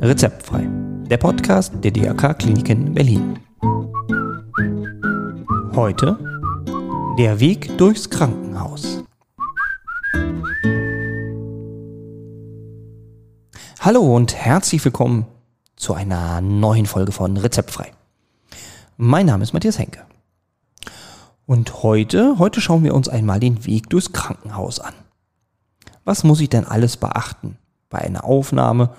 Rezeptfrei, der Podcast der DRK Kliniken Berlin. Heute der Weg durchs Krankenhaus. Hallo und herzlich willkommen zu einer neuen Folge von Rezeptfrei. Mein Name ist Matthias Henke. Und heute, heute schauen wir uns einmal den Weg durchs Krankenhaus an. Was muss ich denn alles beachten bei einer Aufnahme?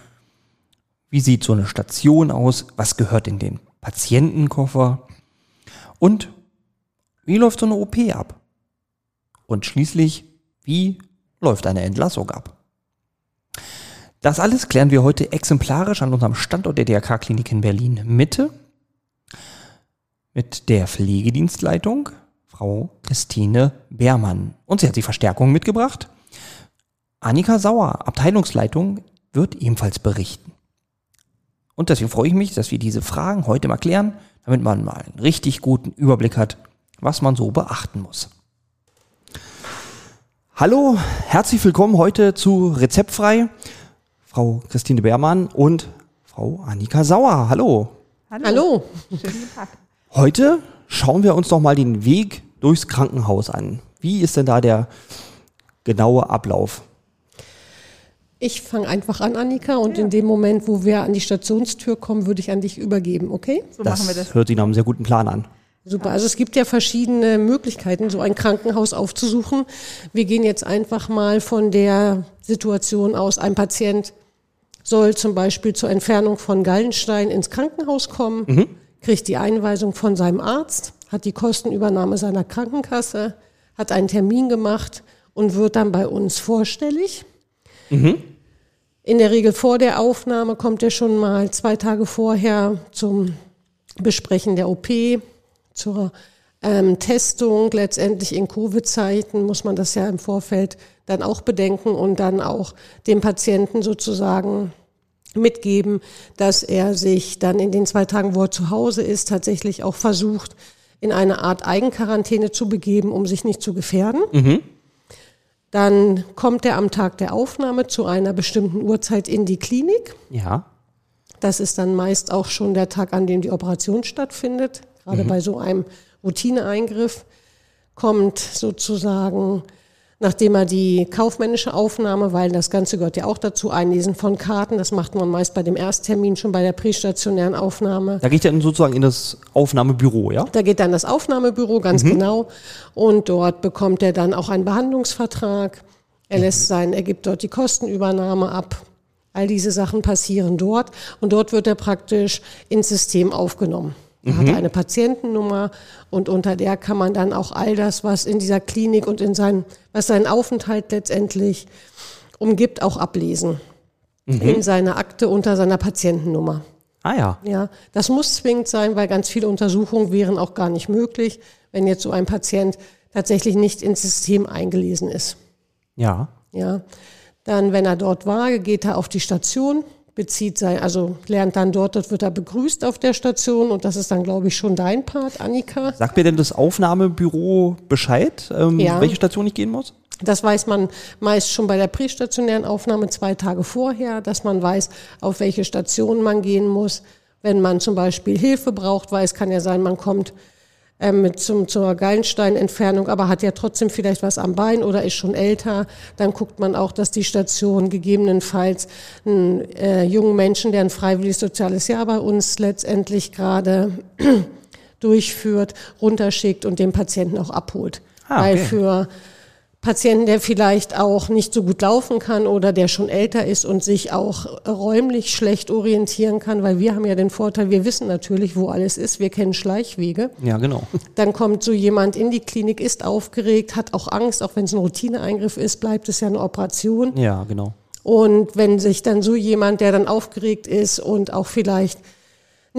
Wie sieht so eine Station aus? Was gehört in den Patientenkoffer? Und wie läuft so eine OP ab? Und schließlich, wie läuft eine Entlassung ab? Das alles klären wir heute exemplarisch an unserem Standort der DRK-Klinik in Berlin Mitte mit der Pflegedienstleitung, Frau Christine Beermann. Und sie hat die Verstärkung mitgebracht. Annika Sauer, Abteilungsleitung, wird ebenfalls berichten. Und deswegen freue ich mich, dass wir diese Fragen heute mal klären, damit man mal einen richtig guten Überblick hat, was man so beachten muss. Hallo, herzlich willkommen heute zu Rezeptfrei. Frau Christine Beermann und Frau Annika Sauer. Hallo. Hallo. Hallo. Schönen Tag. Heute schauen wir uns noch mal den Weg durchs Krankenhaus an. Wie ist denn da der genaue Ablauf? Ich fange einfach an, Annika, und ja. in dem Moment, wo wir an die Stationstür kommen, würde ich an dich übergeben, okay? So das, machen wir das. Hört sich nach einem sehr guten Plan an. Super. Also es gibt ja verschiedene Möglichkeiten, so ein Krankenhaus aufzusuchen. Wir gehen jetzt einfach mal von der Situation aus, ein Patient soll zum Beispiel zur Entfernung von Gallenstein ins Krankenhaus kommen, mhm. kriegt die Einweisung von seinem Arzt, hat die Kostenübernahme seiner Krankenkasse, hat einen Termin gemacht und wird dann bei uns vorstellig. Mhm. In der Regel vor der Aufnahme kommt er schon mal zwei Tage vorher zum Besprechen der OP, zur ähm, Testung. Letztendlich in Covid-Zeiten muss man das ja im Vorfeld dann auch bedenken und dann auch dem Patienten sozusagen mitgeben, dass er sich dann in den zwei Tagen, wo er zu Hause ist, tatsächlich auch versucht, in eine Art Eigenquarantäne zu begeben, um sich nicht zu gefährden. Mhm. Dann kommt er am Tag der Aufnahme zu einer bestimmten Uhrzeit in die Klinik. Ja. Das ist dann meist auch schon der Tag, an dem die Operation stattfindet. Gerade mhm. bei so einem Routineeingriff kommt sozusagen nachdem er die kaufmännische Aufnahme, weil das Ganze gehört ja auch dazu, Einlesen von Karten, das macht man meist bei dem Ersttermin schon bei der prästationären Aufnahme. Da geht er dann sozusagen in das Aufnahmebüro, ja? Da geht dann das Aufnahmebüro, ganz mhm. genau. Und dort bekommt er dann auch einen Behandlungsvertrag. Er lässt sein, er gibt dort die Kostenübernahme ab. All diese Sachen passieren dort und dort wird er praktisch ins System aufgenommen. Er mhm. hat eine Patientennummer und unter der kann man dann auch all das, was in dieser Klinik und in sein, was seinen Aufenthalt letztendlich umgibt, auch ablesen. Mhm. In seiner Akte unter seiner Patientennummer. Ah ja. Ja, das muss zwingend sein, weil ganz viele Untersuchungen wären auch gar nicht möglich, wenn jetzt so ein Patient tatsächlich nicht ins System eingelesen ist. Ja. Ja. Dann, wenn er dort war, geht er auf die Station, bezieht sein, also lernt dann dort, dort wird er begrüßt auf der Station und das ist dann, glaube ich, schon dein Part, Annika. Sagt mir denn das Aufnahmebüro Bescheid, ähm, ja. welche Station ich gehen muss? Das weiß man meist schon bei der prästationären Aufnahme zwei Tage vorher, dass man weiß, auf welche Station man gehen muss. Wenn man zum Beispiel Hilfe braucht, weil es kann ja sein, man kommt ähm, zum, zur Gallensteinentfernung, aber hat ja trotzdem vielleicht was am Bein oder ist schon älter, dann guckt man auch, dass die Station gegebenenfalls einen äh, jungen Menschen, der ein freiwilliges soziales Jahr bei uns letztendlich gerade durchführt, runterschickt und den Patienten auch abholt. Ah, okay. Weil für Patienten, der vielleicht auch nicht so gut laufen kann oder der schon älter ist und sich auch räumlich schlecht orientieren kann, weil wir haben ja den Vorteil, wir wissen natürlich, wo alles ist, wir kennen Schleichwege. Ja, genau. Dann kommt so jemand in die Klinik, ist aufgeregt, hat auch Angst, auch wenn es ein Routineeingriff ist, bleibt es ja eine Operation. Ja, genau. Und wenn sich dann so jemand, der dann aufgeregt ist und auch vielleicht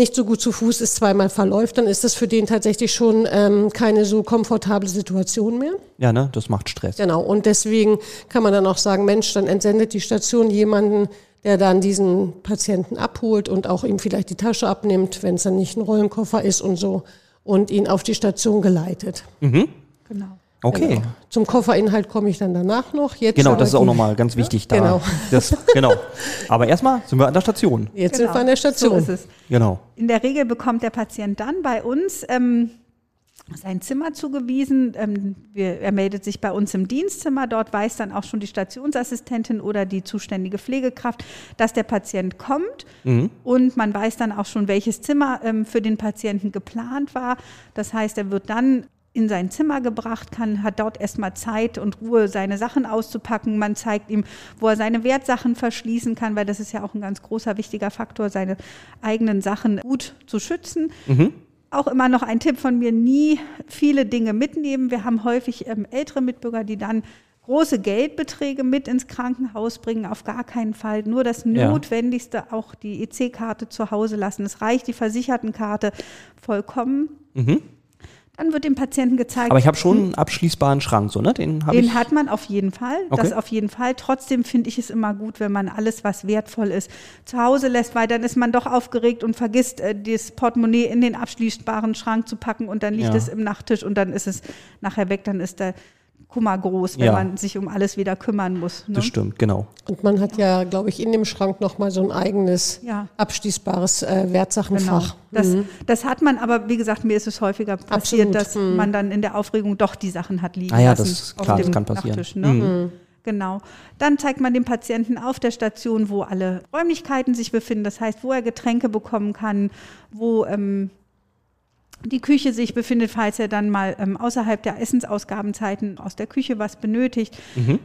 nicht so gut zu Fuß ist, zweimal verläuft, dann ist das für den tatsächlich schon ähm, keine so komfortable Situation mehr. Ja, ne, das macht Stress. Genau, und deswegen kann man dann auch sagen, Mensch, dann entsendet die Station jemanden, der dann diesen Patienten abholt und auch ihm vielleicht die Tasche abnimmt, wenn es dann nicht ein Rollenkoffer ist und so, und ihn auf die Station geleitet. Mhm. Genau. Okay. Genau. Zum Kofferinhalt komme ich dann danach noch. Jetzt Genau, das ist auch nochmal ganz wichtig da. Genau. Das, genau. Aber erstmal sind wir an der Station. Jetzt sind wir an der Station. Genau. So ist es. Genau. In der Regel bekommt der Patient dann bei uns ähm, sein Zimmer zugewiesen. Ähm, wir, er meldet sich bei uns im Dienstzimmer. Dort weiß dann auch schon die Stationsassistentin oder die zuständige Pflegekraft, dass der Patient kommt. Und man weiß dann auch schon, welches Zimmer ähm, für den Patienten geplant war. Das heißt, er wird dann in sein Zimmer gebracht, kann, hat dort erstmal Zeit und Ruhe, seine Sachen auszupacken. Man zeigt ihm, wo er seine Wertsachen verschließen kann, weil das ist ja auch ein ganz großer, wichtiger Faktor, seine eigenen Sachen gut zu schützen. Auch immer noch ein Tipp von mir, nie viele Dinge mitnehmen. Wir haben häufig ähm, ältere Mitbürger, die dann große Geldbeträge mit ins Krankenhaus bringen, auf gar keinen Fall. Nur das Ja. Notwendigste, auch die EC-Karte zu Hause lassen. Es reicht die Versichertenkarte vollkommen. Dann wird dem Patienten gezeigt, Aber ich habe schon einen abschließbaren Schrank, so, ne? Den den hat man auf jeden Fall. Okay. Das auf jeden Fall. Trotzdem finde ich es immer gut, wenn man alles, was wertvoll ist, zu Hause lässt, weil dann ist man doch aufgeregt und vergisst, äh, das Portemonnaie in den abschließbaren Schrank zu packen und dann liegt Ja. es im Nachttisch und dann ist es nachher weg. Dann ist der Kummer groß, wenn Ja. man sich um alles wieder kümmern muss. Ne? Das stimmt, genau. Und man hat ja, glaube ich, in dem Schrank nochmal so ein eigenes Ja. abschließbares äh, Wertsachenfach. Genau. Das, das hat man, aber wie gesagt, mir ist es häufiger passiert, Absolut. dass man dann in der Aufregung doch die Sachen hat liegen Ah ja, lassen. das ist auf klar, das dem kann passieren. Nachttisch, ne? Genau. Dann zeigt man dem Patienten auf der Station, wo alle Räumlichkeiten sich befinden. Das heißt, wo er Getränke bekommen kann, wo ähm, die Küche sich befindet, falls er dann mal ähm, außerhalb der Essensausgabenzeiten aus der Küche was benötigt.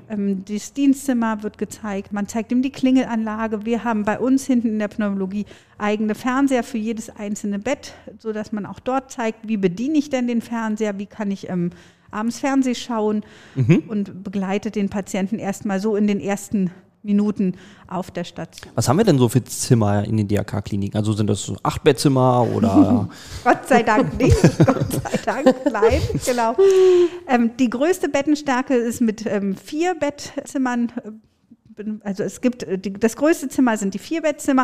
Ähm, das Dienstzimmer wird gezeigt. Man zeigt ihm die Klingelanlage. Wir haben bei uns hinten in der Pneumologie eigene Fernseher für jedes einzelne Bett, so dass man auch dort zeigt, wie bediene ich denn den Fernseher, wie kann ich ähm, abends Fernseh schauen und begleitet den Patienten erstmal so in den ersten Minuten auf der Station. Was haben wir denn so für Zimmer in den DRK-Kliniken? Also sind das so Achtbettzimmer oder Gott sei Dank nicht. Gott sei Dank, klein, genau. Ähm, die größte Bettenstärke ist mit ähm, vier Bettzimmern. äh, Also es gibt, äh, die, das größte Zimmer sind die vier Bettzimmer,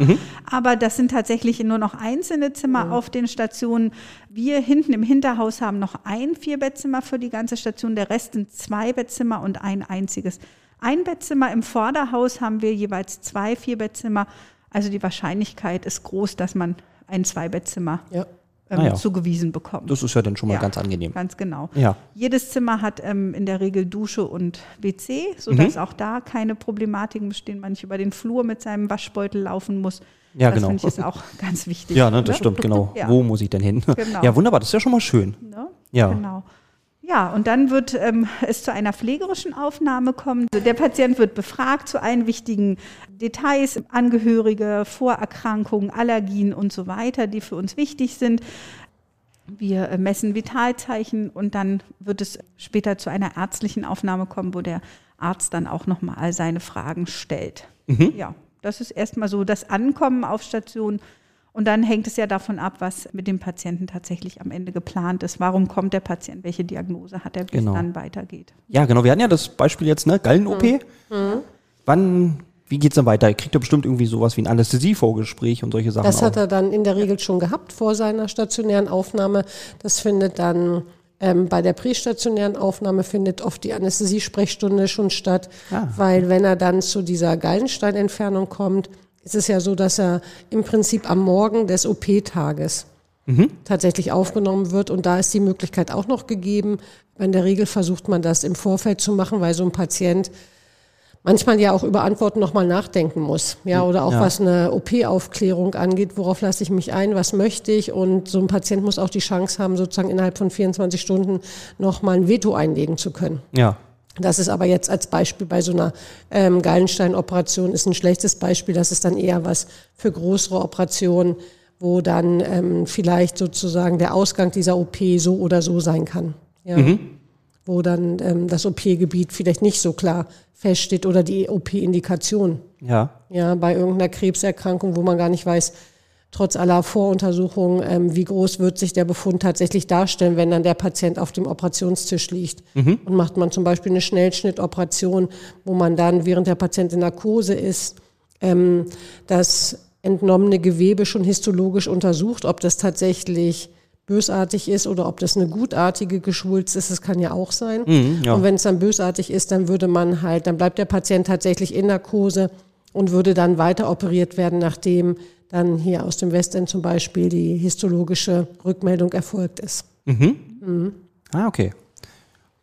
aber das sind tatsächlich nur noch einzelne Zimmer auf den Stationen. Wir hinten im Hinterhaus haben noch ein Vierbettzimmer für die ganze Station, der Rest sind zwei Bettzimmer und ein einziges Einbettzimmer. Im Vorderhaus haben wir jeweils zwei Vierbettzimmer. Also die Wahrscheinlichkeit ist groß, dass man ein Zweibettzimmer Ja. ähm, Ah ja. zugewiesen bekommt. das ist ja dann schon mal Ja, ganz angenehm. Ganz genau. Ja. Jedes Zimmer hat ähm, in der Regel Dusche und WC, Mhm. sodass auch da keine Problematiken bestehen, man nicht über den Flur mit seinem Waschbeutel laufen muss. Ja, das genau. finde ich ist auch ganz wichtig. Ja, ne, das oder? stimmt, genau. Ja. Wo muss ich denn hin? Genau. Ja, wunderbar, das ist ja schon mal schön. Ne? Ja. Genau. Ja, und dann wird ähm, es zu einer pflegerischen Aufnahme kommen. Also der Patient wird befragt zu allen wichtigen Details, Angehörige, Vorerkrankungen, Allergien und so weiter, die für uns wichtig sind. Wir äh, messen Vitalzeichen und dann wird es später zu einer ärztlichen Aufnahme kommen, wo der Arzt dann auch nochmal all seine Fragen stellt. Ja, das ist erstmal so das Ankommen auf Station. Und dann hängt es ja davon ab, was mit dem Patienten tatsächlich am Ende geplant ist. Warum kommt der Patient? Welche Diagnose hat er, bis Genau. es dann weitergeht? Ja, genau. Wir hatten ja das Beispiel jetzt, ne? Gallen-OP. Wann, wie geht's dann weiter? Kriegt er bestimmt irgendwie sowas wie ein Anästhesievorgespräch und solche Sachen Das hat auch. er dann in der Regel schon gehabt vor seiner stationären Aufnahme. Das findet dann ähm, bei der prästationären Aufnahme findet oft die Anästhesiesprechstunde schon statt, Ah. weil wenn er dann zu dieser Gallensteinentfernung kommt, ist es ja so, dass er im Prinzip am Morgen des OP-Tages tatsächlich aufgenommen wird und da ist die Möglichkeit auch noch gegeben. In der Regel versucht man das im Vorfeld zu machen, weil so ein Patient manchmal ja auch über Antworten nochmal nachdenken muss. Ja, oder auch Ja. was eine OP-Aufklärung angeht, worauf lasse ich mich ein, was möchte ich. Und so ein Patient muss auch die Chance haben, sozusagen innerhalb von 24 Stunden nochmal ein Veto einlegen zu können. Ja. Das ist aber jetzt als Beispiel bei so einer ähm, Gallenstein-Operation ist ein schlechtes Beispiel. Das ist dann eher was für größere Operationen, wo dann ähm, vielleicht sozusagen der Ausgang dieser OP so oder so sein kann. Ja. Wo dann ähm, das OP-Gebiet vielleicht nicht so klar feststeht oder die OP-Indikation. Ja. Ja, bei irgendeiner Krebserkrankung, wo man gar nicht weiß, trotz aller Voruntersuchungen, ähm, wie groß wird sich der Befund tatsächlich darstellen, wenn dann der Patient auf dem Operationstisch liegt. Und macht man zum Beispiel eine Schnellschnittoperation, wo man dann, während der Patient in Narkose ist, ähm, das entnommene Gewebe schon histologisch untersucht, ob das tatsächlich bösartig ist oder ob das eine gutartige Geschwulst ist, das kann ja auch sein. Mhm, ja. Und wenn es dann bösartig ist, dann würde man halt, dann bleibt der Patient tatsächlich in Narkose und würde dann weiter operiert werden, nachdem dann hier aus dem Westend zum Beispiel die histologische Rückmeldung erfolgt ist. Ah, okay.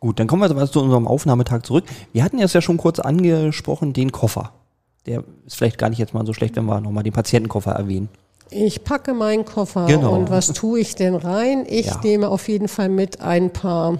Gut, dann kommen wir also zu unserem Aufnahmetag zurück. Wir hatten jetzt ja schon kurz angesprochen, den Koffer. Der ist vielleicht gar nicht jetzt mal so schlecht, wenn wir nochmal den Patientenkoffer erwähnen. Ich packe meinen Koffer Genau. und was tue ich denn rein? Ich Ja. nehme auf jeden Fall mit ein paar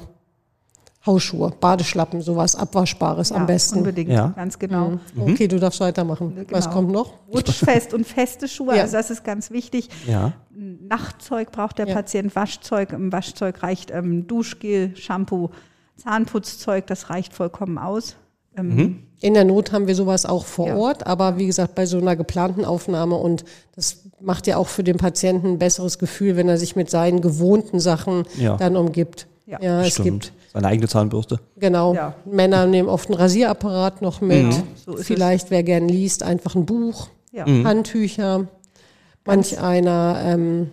Hausschuhe, Badeschlappen, sowas Abwaschbares am besten. Unbedingt, Ja. ganz genau. Okay, du darfst weitermachen. Was Genau. kommt noch? Rutschfest und feste Schuhe, Ja. also das ist ganz wichtig. Ja. Nachtzeug braucht der Ja. Patient, Waschzeug. Im Waschzeug reicht ähm, Duschgel, Shampoo, Zahnputzzeug, das reicht vollkommen aus. Ähm, In der Not haben wir sowas auch vor Ja. Ort, aber wie gesagt, bei so einer geplanten Aufnahme und das macht ja auch für den Patienten ein besseres Gefühl, wenn er sich mit seinen gewohnten Sachen Ja. dann umgibt. Ja. es Stimmt. gibt Seine eigene Zahnbürste. Genau. Ja. Männer nehmen oft einen Rasierapparat noch mit. Mhm. so ist es. Vielleicht, wer gern liest, einfach ein Buch, Ja. Handtücher. Manch einer ähm,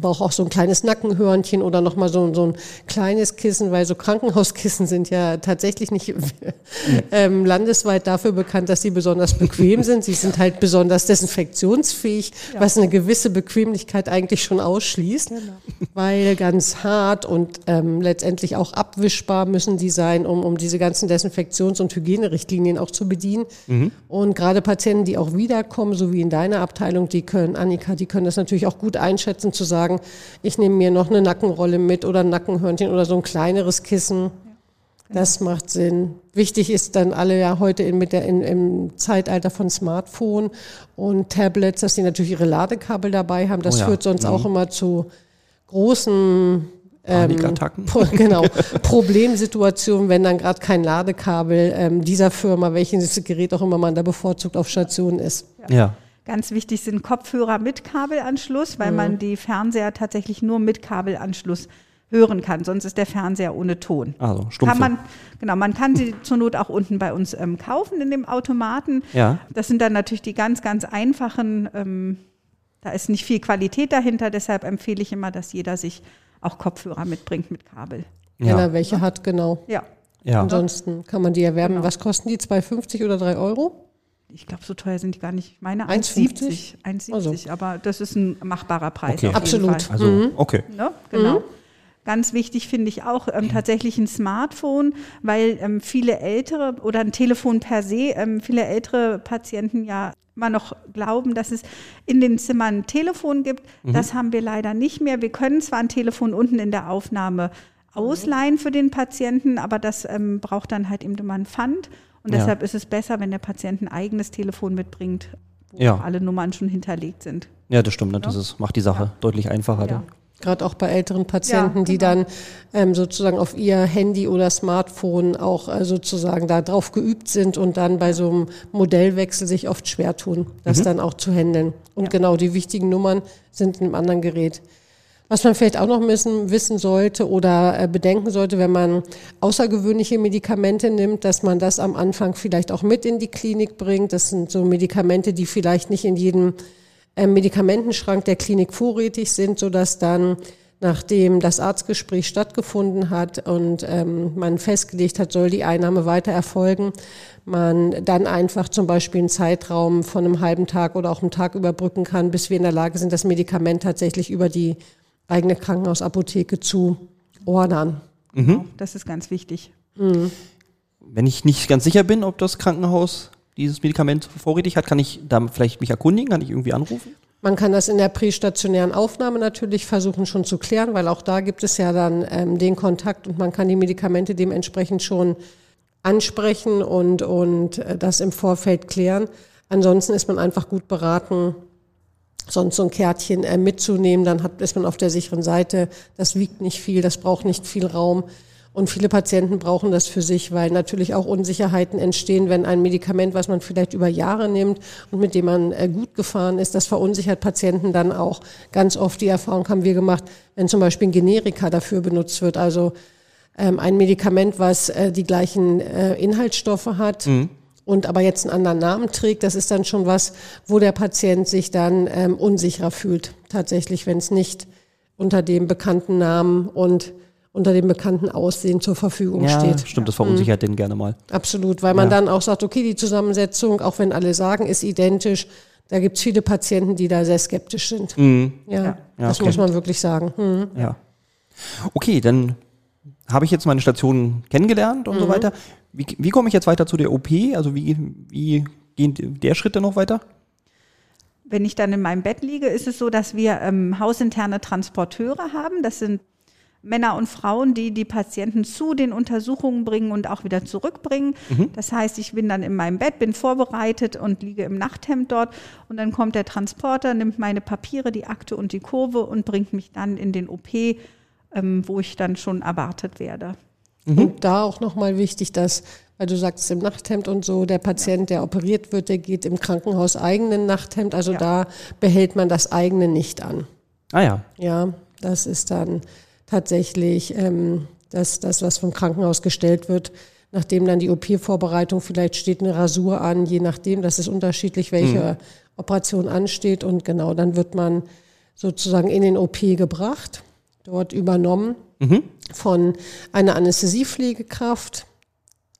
braucht auch so ein kleines Nackenhörnchen oder nochmal so, so ein kleines Kissen, weil so Krankenhauskissen sind ja tatsächlich nicht ähm, landesweit dafür bekannt, dass sie besonders bequem sind. Sie sind halt besonders desinfektionsfähig, was eine gewisse Bequemlichkeit eigentlich schon ausschließt, weil ganz hart und ähm, letztendlich auch abwischbar müssen die sein, um, um diese ganzen Desinfektions- und Hygienerichtlinien auch zu bedienen. Und gerade Patienten, die auch wiederkommen, so wie in deiner Abteilung, die können, Annika, die können das natürlich auch gut einschätzen, zu sagen, ich nehme mir noch eine Nackenrolle mit oder ein Nackenhörnchen oder so ein kleineres Kissen. Das macht Sinn. Wichtig ist dann alle ja heute in, mit der, in, im Zeitalter von Smartphone und Tablets, dass die natürlich ihre Ladekabel dabei haben. Das Oh ja. führt sonst auch immer zu großen Panikattacken. Pro- genau, Problemsituation, wenn dann gerade kein Ladekabel ähm, dieser Firma, welches Gerät auch immer man da bevorzugt auf Station ist. Ja. Ganz wichtig sind Kopfhörer mit Kabelanschluss, Mhm. weil man die Fernseher tatsächlich nur mit Kabelanschluss hören kann. Sonst ist der Fernseher ohne Ton. Also, stumpfe. Kann man, genau, man kann sie zur Not auch unten bei uns ähm, kaufen in dem Automaten. Ja. Das sind dann natürlich die ganz, ganz einfachen, ähm, da ist nicht viel Qualität dahinter, deshalb empfehle ich immer, dass jeder sich auch Kopfhörer mitbringt mit Kabel. Wenn Ja. er welche hat, genau. Ja, Ja. Ansonsten kann man die erwerben. Genau. Was kosten die? 2,50 oder 3 Euro? Ich glaube, so teuer sind die gar nicht. Ich meine 1,50? 1,70. 1,70, Also. aber das ist ein machbarer Preis. Okay. auf jeden Absolut. Fall. Also, okay. Ne? Genau. Ganz wichtig finde ich auch ähm, tatsächlich ein Smartphone, weil ähm, viele ältere oder ein Telefon per se, ähm, viele ältere Patienten ja immer noch glauben, dass es in den Zimmern ein Telefon gibt. Das haben wir leider nicht mehr. Wir können zwar ein Telefon unten in der Aufnahme ausleihen für den Patienten, aber das ähm, braucht dann halt eben immer ein Pfand. Und Ja. deshalb ist es besser, wenn der Patient ein eigenes Telefon mitbringt, wo Ja. alle Nummern schon hinterlegt sind. Ja, das stimmt. Ne? Das ist, macht die Sache deutlich einfacher. Ja. dann. Gerade auch bei älteren Patienten, Ja, die genau. dann ähm, sozusagen auf ihr Handy oder Smartphone auch äh, sozusagen da drauf geübt sind und dann bei so einem Modellwechsel sich oft schwer tun, das dann auch zu handeln. Und Ja. genau die wichtigen Nummern sind in einem anderen Gerät. Was man vielleicht auch noch müssen, wissen sollte oder äh, bedenken sollte, wenn man außergewöhnliche Medikamente nimmt, dass man das am Anfang vielleicht auch mit in die Klinik bringt. Das sind so Medikamente, die vielleicht nicht in jedem äh, Medikamentenschrank der Klinik vorrätig sind, sodass dann nachdem das Arztgespräch stattgefunden hat und ähm, man festgelegt hat, soll die Einnahme weiter erfolgen, man dann einfach zum Beispiel einen Zeitraum von einem halben Tag oder auch einem Tag überbrücken kann, bis wir in der Lage sind, das Medikament tatsächlich über die eigene Krankenhausapotheke zu ordern. Genau. Das ist ganz wichtig. Wenn ich nicht ganz sicher bin, ob das Krankenhaus dieses Medikament vorrätig hat, kann ich da vielleicht mich erkundigen? Kann ich irgendwie anrufen? Man kann das in der prästationären Aufnahme natürlich versuchen schon zu klären, weil auch da gibt es ja dann ähm, den Kontakt und man kann die Medikamente dementsprechend schon ansprechen und, und äh, das im Vorfeld klären. Ansonsten ist man einfach gut beraten, sonst so ein Kärtchen äh, mitzunehmen, dann hat, ist man auf der sicheren Seite. Das wiegt nicht viel, das braucht nicht viel Raum. Und viele Patienten brauchen das für sich, weil natürlich auch Unsicherheiten entstehen, wenn ein Medikament, was man vielleicht über Jahre nimmt und mit dem man äh, gut gefahren ist, das verunsichert Patienten dann auch. Ganz oft die Erfahrung haben wir gemacht, wenn zum Beispiel ein Generika dafür benutzt wird, also ähm, ein Medikament, was äh, die gleichen äh, Inhaltsstoffe hat und aber jetzt einen anderen Namen trägt, das ist dann schon was, wo der Patient sich dann ähm, unsicherer fühlt, tatsächlich, wenn es nicht unter dem bekannten Namen und unter dem bekannten Aussehen zur Verfügung Ja, steht. stimmt, das verunsichert den gerne mal. Absolut, weil man Ja. dann auch sagt, okay, die Zusammensetzung, auch wenn alle sagen, ist identisch, da gibt es viele Patienten, die da sehr skeptisch sind. Ja, Ja, das okay. muss man wirklich sagen. Hm. Ja. Okay, dann habe ich jetzt meine Station kennengelernt und so weiter. Wie, wie komme ich jetzt weiter zu der OP? Also wie, wie gehen der Schritt dann noch weiter? Wenn ich dann in meinem Bett liege, ist es so, dass wir ähm, hausinterne Transporteure haben. Das sind Männer und Frauen, die die Patienten zu den Untersuchungen bringen und auch wieder zurückbringen. Das heißt, ich bin dann in meinem Bett, bin vorbereitet und liege im Nachthemd dort. Und dann kommt der Transporter, nimmt meine Papiere, die Akte und die Kurve und bringt mich dann in den OP, ähm, wo ich dann schon erwartet werde. Und da auch nochmal wichtig, dass, weil du sagst im Nachthemd und so, der Patient, der operiert wird, der geht im Krankenhaus eigenen Nachthemd. Also Ja. da behält man das eigene nicht an. Ah ja. Ja, das ist dann tatsächlich ähm, das, das, was vom Krankenhaus gestellt wird. Nachdem dann die OP-Vorbereitung, vielleicht steht eine Rasur an, je nachdem, das ist unterschiedlich, welche Operation ansteht. Und genau, dann wird man sozusagen in den OP gebracht, dort übernommen von einer Anästhesiepflegekraft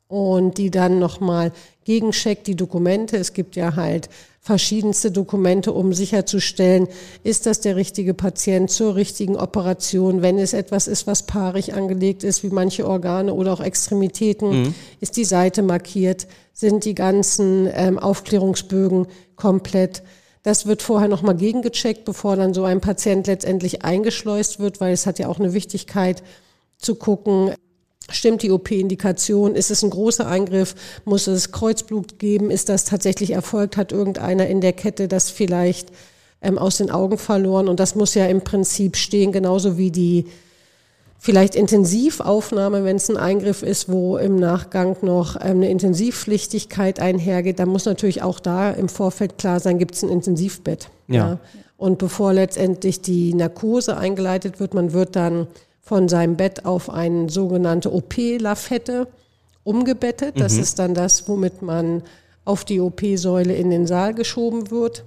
und die dann nochmal gegencheckt die Dokumente. Es gibt ja halt verschiedenste Dokumente, um sicherzustellen, ist das der richtige Patient zur richtigen Operation, wenn es etwas ist, was paarig angelegt ist, wie manche Organe oder auch Extremitäten, ist die Seite markiert, sind die ganzen ähm, Aufklärungsbögen komplett. Das wird vorher nochmal gegengecheckt, bevor dann so ein Patient letztendlich eingeschleust wird, weil es hat ja auch eine Wichtigkeit zu gucken, Stimmt die OP-Indikation? Ist es ein großer Eingriff? Muss es Kreuzblut geben? Ist das tatsächlich erfolgt? Hat irgendeiner in der Kette das vielleicht ähm, aus den Augen verloren? Und das muss ja im Prinzip stehen, genauso wie die vielleicht Intensivaufnahme, wenn es ein Eingriff ist, wo im Nachgang noch ähm, eine Intensivpflichtigkeit einhergeht. Da muss natürlich auch da im Vorfeld klar sein, gibt es ein Intensivbett. Ja. Und bevor letztendlich die Narkose eingeleitet wird, man wird dann von seinem Bett auf eine sogenannte OP-Lafette umgebettet. Das ist dann das, womit man auf die OP-Säule in den Saal geschoben wird.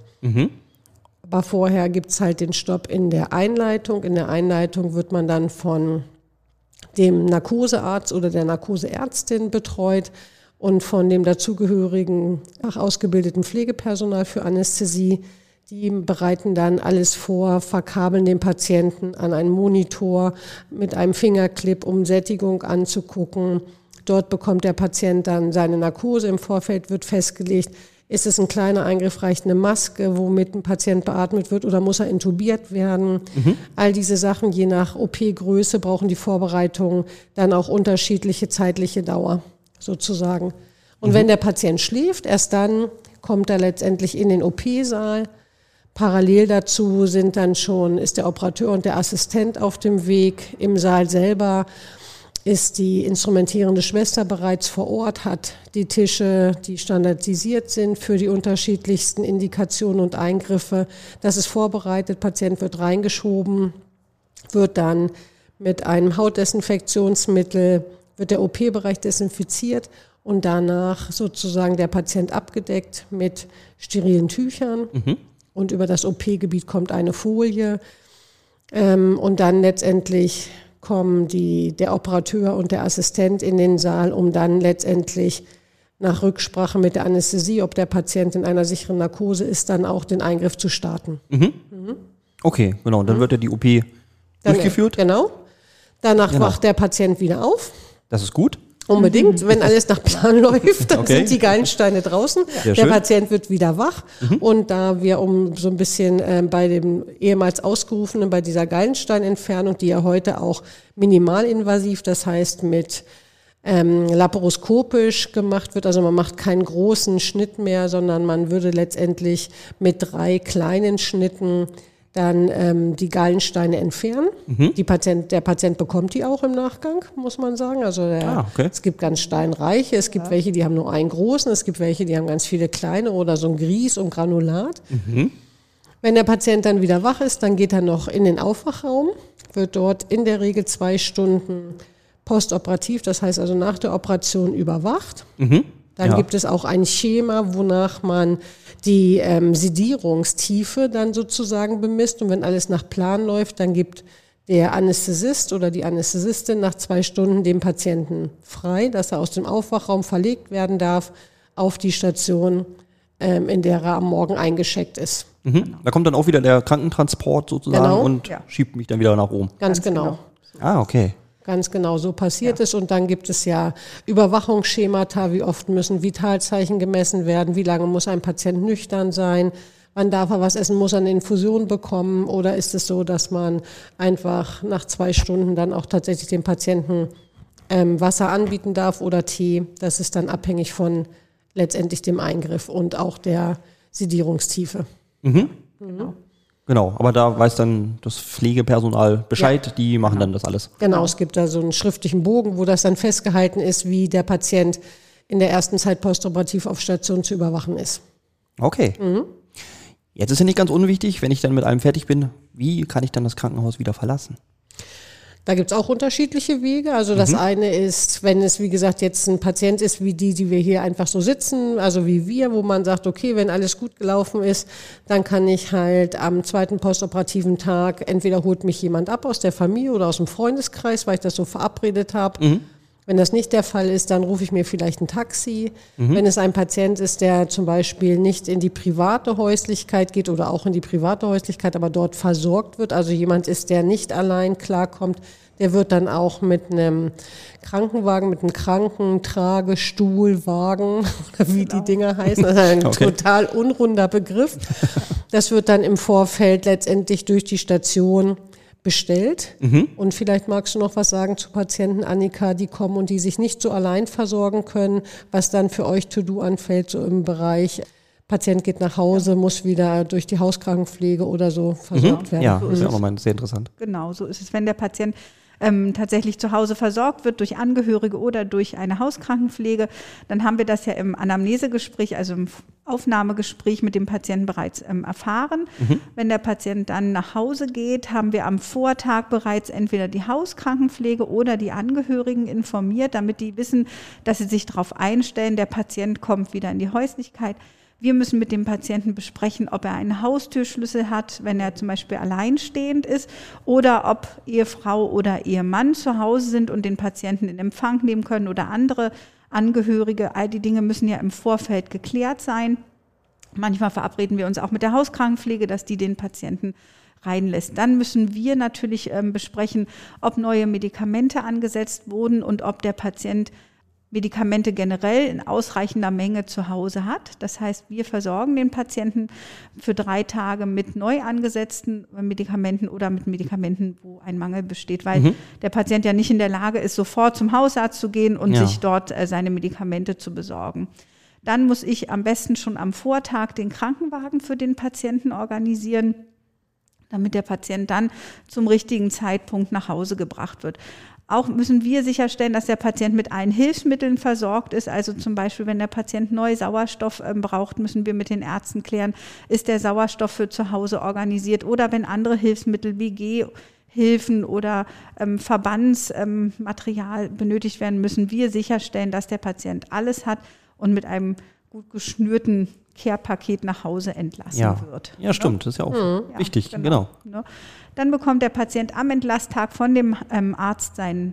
Aber vorher gibt's halt den Stopp in der Einleitung. In der Einleitung wird man dann von dem Narkosearzt oder der Narkoseärztin betreut und von dem dazugehörigen ausgebildeten Pflegepersonal für Anästhesie. Die bereiten dann alles vor, verkabeln den Patienten an einen Monitor mit einem Fingerclip, um Sättigung anzugucken. Dort bekommt der Patient dann seine Narkose. Im Vorfeld wird festgelegt, ist es ein kleiner Eingriff, reicht eine Maske, womit ein Patient beatmet wird oder muss er intubiert werden? All diese Sachen, je nach OP-Größe, brauchen die Vorbereitungen dann auch unterschiedliche zeitliche Dauer sozusagen. Und wenn der Patient schläft, erst dann kommt er letztendlich in den OP-Saal. Parallel dazu sind dann schon, ist der Operateur und der Assistent auf dem Weg. Im Saal selber ist die instrumentierende Schwester bereits vor Ort, hat die Tische, die standardisiert sind für die unterschiedlichsten Indikationen und Eingriffe. Das ist vorbereitet, Patient wird reingeschoben, wird dann mit einem Hautdesinfektionsmittel, wird der OP-Bereich desinfiziert und danach sozusagen der Patient abgedeckt mit sterilen Tüchern. Und über das OP-Gebiet kommt eine Folie. Ähm, und dann letztendlich kommen die, der Operateur und der Assistent in den Saal, um dann letztendlich nach Rücksprache mit der Anästhesie, ob der Patient in einer sicheren Narkose ist, dann auch den Eingriff zu starten. Okay, genau. Dann wird ja die OP Dann, durchgeführt. Genau. Danach Genau. wacht der Patient wieder auf. Das ist gut. Unbedingt, wenn alles nach Plan läuft, dann Okay. sind die Gallensteine draußen. Sehr der schön. Patient wird wieder wach. Und da wir um so ein bisschen ähm, bei dem ehemals ausgerufenen, bei dieser Gallensteinentfernung, die ja heute auch minimalinvasiv, das heißt mit ähm, laparoskopisch gemacht wird, also man macht keinen großen Schnitt mehr, sondern man würde letztendlich mit drei kleinen Schnitten dann ähm, die Gallensteine entfernen. Die Patient, der Patient bekommt die auch im Nachgang, muss man sagen. Also der, Ah, okay. es gibt ganz steinreiche, es gibt welche, die haben nur einen großen, es gibt welche, die haben ganz viele kleine oder so ein Grieß und Granulat. Wenn der Patient dann wieder wach ist, dann geht er noch in den Aufwachraum, wird dort in der Regel zwei Stunden postoperativ, das heißt also nach der Operation überwacht. Dann Ja. gibt es auch ein Schema, wonach man die ähm, Sedierungstiefe dann sozusagen bemisst. Und wenn alles nach Plan läuft, dann gibt der Anästhesist oder die Anästhesistin nach zwei Stunden dem Patienten frei, dass er aus dem Aufwachraum verlegt werden darf auf die Station, ähm, in der er am Morgen eingeschickt ist. Mhm. Da kommt dann auch wieder der Krankentransport sozusagen Genau. und Ja. schiebt mich dann wieder nach oben. Ganz, Ganz genau. genau. Ah, okay. Ganz genau so passiert es. Und dann gibt es ja Überwachungsschemata, wie oft müssen Vitalzeichen gemessen werden, wie lange muss ein Patient nüchtern sein, wann darf er was essen, muss er eine Infusion bekommen oder ist es so, dass man einfach nach zwei Stunden dann auch tatsächlich dem Patienten ähm, Wasser anbieten darf oder Tee. Das ist dann abhängig von letztendlich dem Eingriff und auch der Sedierungstiefe. Genau, aber da weiß dann das Pflegepersonal Bescheid, die machen dann das alles. Genau, es gibt da so einen schriftlichen Bogen, wo das dann festgehalten ist, wie der Patient in der ersten Zeit postoperativ auf Station zu überwachen ist. Okay. Jetzt ist ja nicht ganz unwichtig, wenn ich dann mit allem fertig bin, wie kann ich dann das Krankenhaus wieder verlassen? Da gibt's auch unterschiedliche Wege. Also das eine ist, wenn es, wie gesagt, jetzt ein Patient ist, wie die, die wir hier einfach so sitzen, also wie wir, wo man sagt, okay, wenn alles gut gelaufen ist, dann kann ich halt am zweiten postoperativen Tag, entweder holt mich jemand ab aus der Familie oder aus dem Freundeskreis, weil ich das so verabredet habe. Wenn das nicht der Fall ist, dann rufe ich mir vielleicht ein Taxi. Wenn es ein Patient ist, der zum Beispiel nicht in die private Häuslichkeit geht oder auch in die private Häuslichkeit, aber dort versorgt wird, also jemand ist, der nicht allein klarkommt, der wird dann auch mit einem Krankenwagen, mit einem Krankentragestuhlwagen, oder wie die Dinger heißen, das ist ein Okay. total unrunder Begriff. Das wird dann im Vorfeld letztendlich durch die Station bestellt. Und vielleicht magst du noch was sagen zu Patienten, Annika, die kommen und die sich nicht so allein versorgen können, was dann für euch To-Do anfällt, so im Bereich Patient geht nach Hause, muss wieder durch die Hauskrankenpflege oder so versorgt werden. Ja, ist ja auch nochmal sehr interessant. Genau, so ist es. Wenn der Patient ähm, tatsächlich zu Hause versorgt wird durch Angehörige oder durch eine Hauskrankenpflege, dann haben wir das ja im Anamnesegespräch, also im Aufnahmegespräch mit dem Patienten bereits ähm, erfahren. Wenn der Patient dann nach Hause geht, haben wir am Vortag bereits entweder die Hauskrankenpflege oder die Angehörigen informiert, damit die wissen, dass sie sich darauf einstellen, der Patient kommt wieder in die Häuslichkeit. Wir müssen mit dem Patienten besprechen, ob er einen Haustürschlüssel hat, wenn er zum Beispiel alleinstehend ist, oder ob Ehefrau oder Ehemann zu Hause sind und den Patienten in Empfang nehmen können oder andere Angehörige. All die Dinge müssen ja im Vorfeld geklärt sein. Manchmal verabreden wir uns auch mit der Hauskrankenpflege, dass die den Patienten reinlässt. Dann müssen wir natürlich ähm, besprechen, ob neue Medikamente angesetzt wurden und ob der Patient Medikamente generell in ausreichender Menge zu Hause hat. Das heißt, wir versorgen den Patienten für drei Tage mit neu angesetzten Medikamenten oder mit Medikamenten, wo ein Mangel besteht, weil der Patient ja nicht in der Lage ist, sofort zum Hausarzt zu gehen und Ja. sich dort äh, seine Medikamente zu besorgen. Dann muss ich am besten schon am Vortag den Krankenwagen für den Patienten organisieren damit der Patient dann zum richtigen Zeitpunkt nach Hause gebracht wird. Auch müssen wir sicherstellen, dass der Patient mit allen Hilfsmitteln versorgt ist. Also zum Beispiel, wenn der Patient neu Sauerstoff ähm, braucht, müssen wir mit den Ärzten klären, ist der Sauerstoff für zu Hause organisiert oder wenn andere Hilfsmittel wie Gehhilfen oder ähm, Verbandsmaterial benötigt werden, müssen wir sicherstellen, dass der Patient alles hat und mit einem gut geschnürten Care-Paket nach Hause entlassen Ja. wird. ja, stimmt, das ist ja auch Ja, wichtig, genau. Ne? Dann bekommt der Patient am Entlasttag von dem ähm, Arzt seinen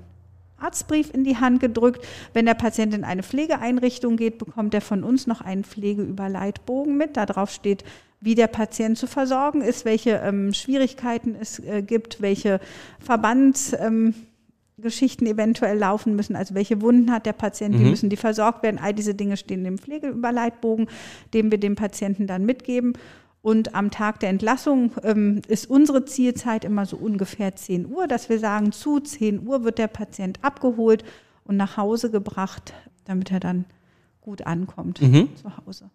Arztbrief in die Hand gedrückt. Wenn der Patient in eine Pflegeeinrichtung geht, bekommt er von uns noch einen Pflegeüberleitbogen mit. Darauf steht, wie der Patient zu versorgen ist, welche ähm, Schwierigkeiten es äh, gibt, welche Verbandsgeschichten ähm, eventuell laufen müssen, also welche Wunden hat der Patient, wie Mhm. müssen die versorgt werden. All diese Dinge stehen im Pflegeüberleitbogen, den wir dem Patienten dann mitgeben. Und am Tag der Entlassung ähm, ist unsere Zielzeit immer so ungefähr 10 Uhr, dass wir sagen, zu 10 Uhr wird der Patient abgeholt und nach Hause gebracht, damit er dann gut ankommt Mhm. zu Hause.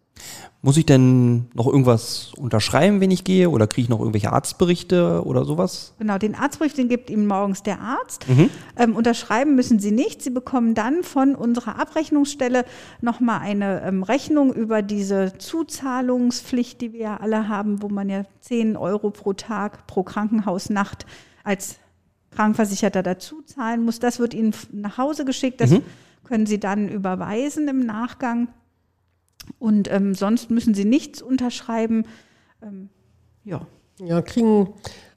Muss ich denn noch irgendwas unterschreiben, wenn ich gehe? Oder kriege ich noch irgendwelche Arztberichte oder sowas? Genau, den Arztbrief, den gibt Ihnen morgens der Arzt. Mhm. Ähm, unterschreiben müssen Sie nicht. Sie bekommen dann von unserer Abrechnungsstelle nochmal eine ähm, Rechnung über diese Zuzahlungspflicht, die wir ja alle haben, wo man ja 10 Euro pro Tag pro Krankenhausnacht als Krankenversicherter dazu zahlen muss. Das wird Ihnen nach Hause geschickt. Das Mhm. Können Sie dann überweisen im Nachgang. Und ähm, sonst müssen Sie nichts unterschreiben. Ähm, ja. Ja, kriegen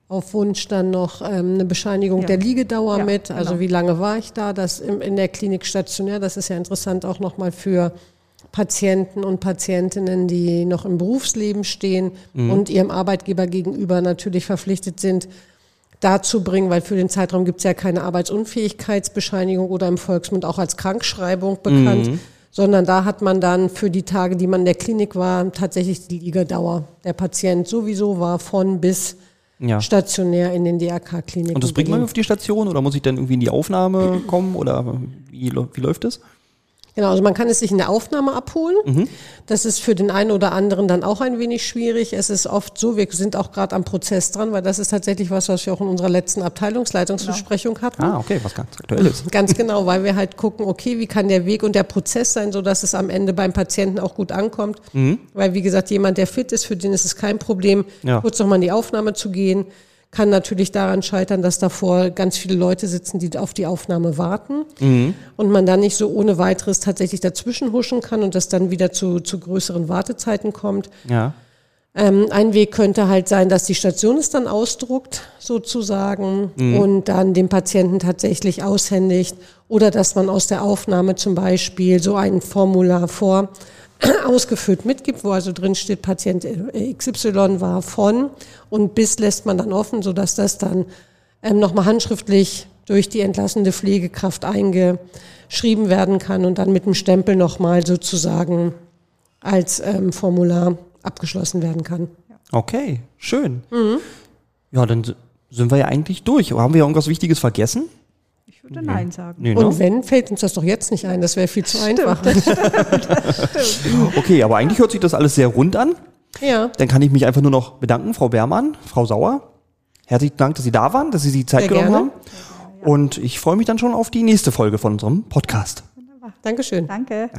auf Wunsch dann noch ähm, eine Bescheinigung Ja. der Liegedauer Ja, mit. Also genau. wie lange war ich da? Das im, in der Klinik stationär. Das ist ja interessant auch nochmal für Patienten und Patientinnen, die noch im Berufsleben stehen und ihrem Arbeitgeber gegenüber natürlich verpflichtet sind, dazu bringen, weil für den Zeitraum gibt es ja keine Arbeitsunfähigkeitsbescheinigung oder im Volksmund auch als Krankschreibung bekannt, sondern da hat man dann für die Tage, die man in der Klinik war, tatsächlich die Liegedauer. Der Patient sowieso war von bis Ja. stationär in den DRK-Kliniken. Und das bringt man auf die Station oder muss ich dann irgendwie in die Aufnahme kommen oder wie, wie läuft das? Genau, also man kann es sich in der Aufnahme abholen. Mhm. Das ist für den einen oder anderen dann auch ein wenig schwierig. Es ist oft so, wir sind auch gerade am Prozess dran, weil das ist tatsächlich was, was wir auch in unserer letzten Abteilungsleitungsbesprechung hatten. Ah, okay, was ganz aktuelles. Ganz genau, weil wir halt gucken, okay, wie kann der Weg und der Prozess sein, so dass es am Ende beim Patienten auch gut ankommt. Weil, wie gesagt, jemand, der fit ist, für den ist es kein Problem, Ja. kurz nochmal in die Aufnahme zu gehen. Kann natürlich daran scheitern, dass davor ganz viele Leute sitzen, die auf die Aufnahme warten. Und man dann nicht so ohne weiteres tatsächlich dazwischen huschen kann und das dann wieder zu, zu größeren Wartezeiten kommt. Ja. Ähm, ein Weg könnte halt sein, dass die Station es dann ausdruckt, sozusagen, und dann dem Patienten tatsächlich aushändigt. Oder dass man aus der Aufnahme zum Beispiel so ein Formular vor ausgefüllt mitgibt, wo also drin steht, Patient XY war von und bis lässt man dann offen, sodass das dann ähm, nochmal handschriftlich durch die entlassene Pflegekraft eingeschrieben werden kann und dann mit dem Stempel nochmal sozusagen als ähm, Formular abgeschlossen werden kann. Okay, schön. Mhm. Ja, dann sind wir ja eigentlich durch. Haben wir irgendwas Wichtiges vergessen? Würde Nein sagen. Nee, Und ne? wenn, fällt uns das doch jetzt nicht ein, das wäre viel zu einfach. Okay, aber eigentlich hört sich das alles sehr rund an. Ja, Dann kann ich mich einfach nur noch bedanken, Frau Beermann, Frau Sauer. Herzlichen Dank, dass Sie da waren, dass Sie sich die Zeit Sehr genommen gerne. haben. Und ich freue mich dann schon auf die nächste Folge von unserem Podcast. Dankeschön. Danke.